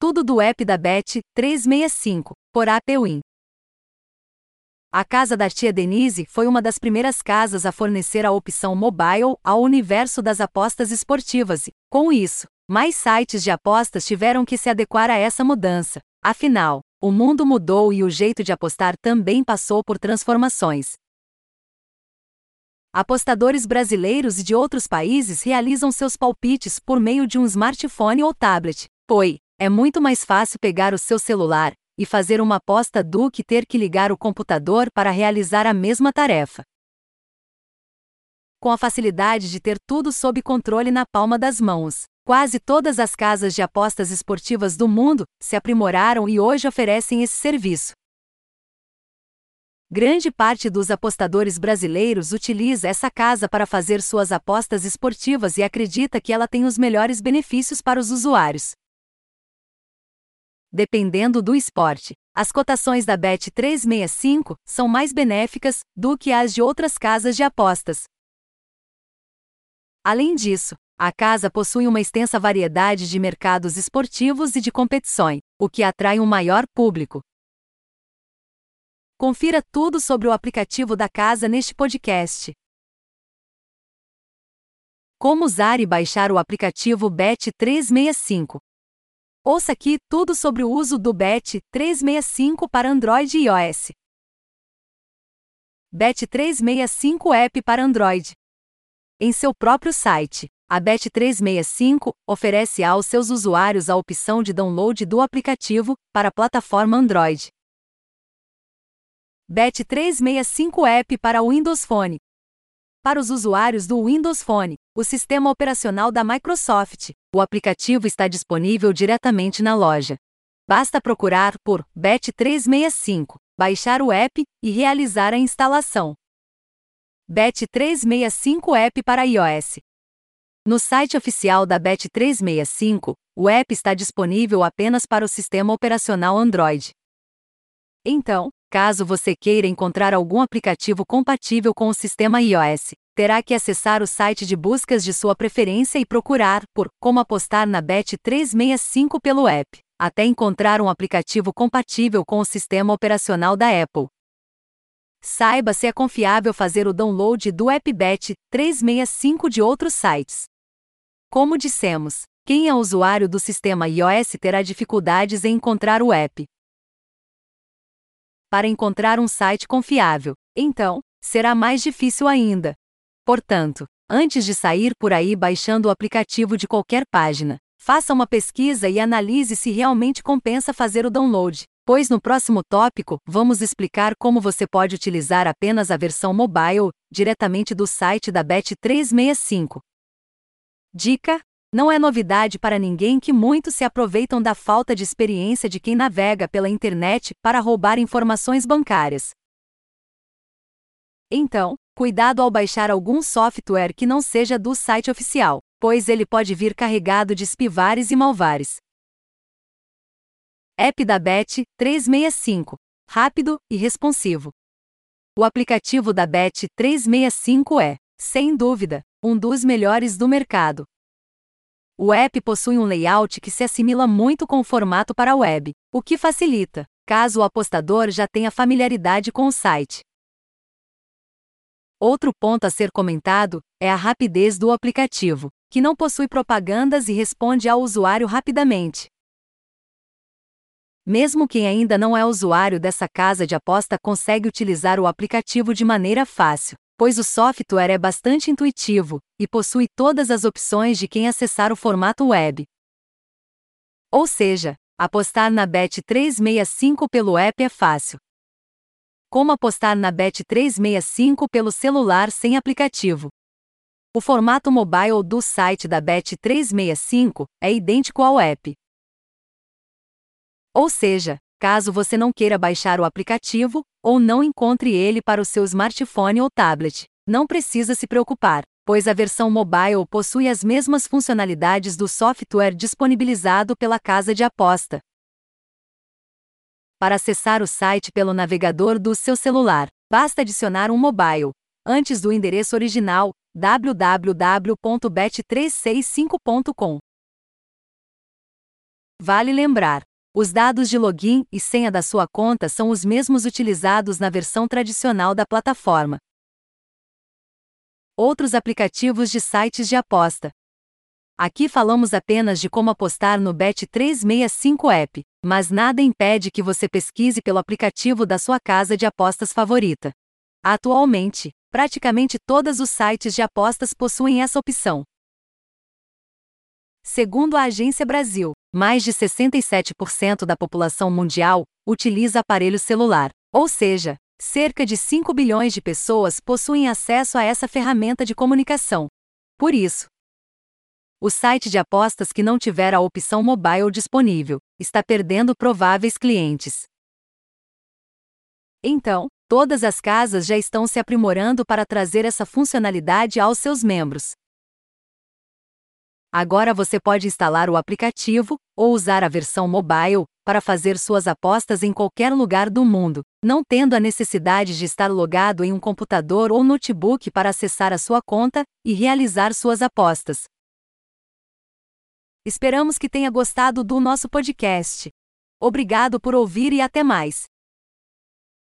Tudo do app da Bet 365, por APWin. A casa da tia Denise foi uma das primeiras casas a fornecer a opção mobile ao universo das apostas esportivas e, com isso, mais sites de apostas tiveram que se adequar a essa mudança. Afinal, o mundo mudou e o jeito de apostar também passou por transformações. Apostadores brasileiros e de outros países realizam seus palpites por meio de um smartphone ou tablet. Pois, é muito mais fácil pegar o seu celular e fazer uma aposta do que ter que ligar o computador para realizar a mesma tarefa. Com a facilidade de ter tudo sob controle na palma das mãos, quase todas as casas de apostas esportivas do mundo se aprimoraram e hoje oferecem esse serviço. Grande parte dos apostadores brasileiros utiliza essa casa para fazer suas apostas esportivas e acredita que ela tem os melhores benefícios para os usuários dependendo do esporte. As cotações da Bet365 são mais benéficas do que as de outras casas de apostas. Além disso, a casa possui uma extensa variedade de mercados esportivos e de competições, o que atrai um maior público. Confira tudo sobre o aplicativo da casa neste podcast. Como usar e baixar o aplicativo Bet365. Ouça aqui tudo sobre o uso do BET 365 para Android e iOS. BET 365 App para Android. Em seu próprio site, a BET 365 oferece aos seus usuários a opção de download do aplicativo para a plataforma Android. BET 365 App para Windows Phone. Para os usuários do Windows Phone, o sistema operacional da Microsoft, o aplicativo está disponível diretamente na loja. Basta procurar por Bet365, baixar o app e realizar a instalação. Bet365 App para iOS. No site oficial da Bet365, o app está disponível apenas para o sistema operacional Android. Então, caso você queira encontrar algum aplicativo compatível com o sistema iOS, terá que acessar o site de buscas de sua preferência e procurar por Como apostar na Bet 365 pelo app, até encontrar um aplicativo compatível com o sistema operacional da Apple. Saiba se é confiável fazer o download do app Bet 365 de outros sites. Como dissemos, quem é usuário do sistema iOS terá dificuldades em encontrar o app. Para encontrar um site confiável, então, será mais difícil ainda. Portanto, antes de sair por aí baixando o aplicativo de qualquer página, faça uma pesquisa e analise se realmente compensa fazer o download, pois no próximo tópico vamos explicar como você pode utilizar apenas a versão mobile, diretamente do site da Bet365. Dica: Não é novidade para ninguém que muitos se aproveitam da falta de experiência de quem navega pela internet para roubar informações bancárias. Então, Cuidado ao baixar algum software que não seja do site oficial, pois ele pode vir carregado de espivares e malvares. App da Bet 365 rápido e responsivo. O aplicativo da Bet 365 é, sem dúvida, um dos melhores do mercado. O app possui um layout que se assimila muito com o formato para web, o que facilita, caso o apostador já tenha familiaridade com o site. Outro ponto a ser comentado é a rapidez do aplicativo, que não possui propagandas e responde ao usuário rapidamente. Mesmo quem ainda não é usuário dessa casa de aposta consegue utilizar o aplicativo de maneira fácil, pois o software é bastante intuitivo e possui todas as opções de quem acessar o formato web. Ou seja, apostar na Bet 365 pelo app é fácil. Como apostar na Bet365 pelo celular sem aplicativo. O formato mobile do site da Bet365 é idêntico ao app. Ou seja, caso você não queira baixar o aplicativo ou não encontre ele para o seu smartphone ou tablet, não precisa se preocupar, pois a versão mobile possui as mesmas funcionalidades do software disponibilizado pela casa de aposta para acessar o site pelo navegador do seu celular. Basta adicionar um mobile, antes do endereço original www.bet365.com. Vale lembrar: os dados de login e senha da sua conta são os mesmos utilizados na versão tradicional da plataforma. Outros aplicativos de sites de aposta. Aqui falamos apenas de como apostar no Bet365 App, mas nada impede que você pesquise pelo aplicativo da sua casa de apostas favorita. Atualmente, praticamente todos os sites de apostas possuem essa opção. Segundo a Agência Brasil, mais de 67% da população mundial utiliza aparelho celular, ou seja, cerca de 5 bilhões de pessoas possuem acesso a essa ferramenta de comunicação. Por isso, o site de apostas que não tiver a opção mobile disponível está perdendo prováveis clientes. Então, todas as casas já estão se aprimorando para trazer essa funcionalidade aos seus membros. Agora você pode instalar o aplicativo ou usar a versão mobile para fazer suas apostas em qualquer lugar do mundo, não tendo a necessidade de estar logado em um computador ou notebook para acessar a sua conta e realizar suas apostas. Esperamos que tenha gostado do nosso podcast. Obrigado por ouvir e até mais.